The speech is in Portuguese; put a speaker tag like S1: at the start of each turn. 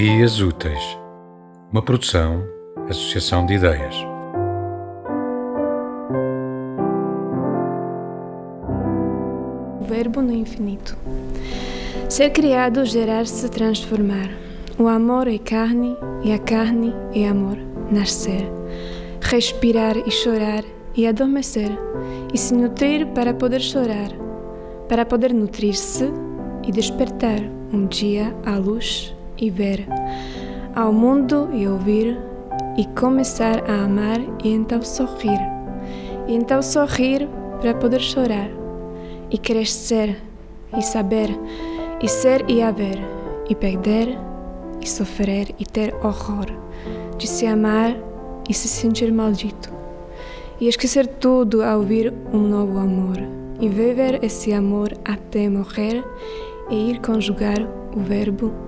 S1: Dias Úteis, uma produção, associação de ideias.
S2: Verbo no infinito. Ser criado, gerar-se, transformar. O amor é carne e a carne é amor. Nascer, respirar e chorar e adormecer e se nutrir para poder chorar, para poder nutrir-se e despertar um dia à luz e ver ao mundo e ouvir e começar a amar e então sorrir. E então sorrir para poder chorar e crescer e saber e ser e haver e perder e sofrer e ter horror de se amar e se sentir maldito e esquecer tudo ao ouvir um novo amor e viver esse amor até morrer e ir conjugar o verbo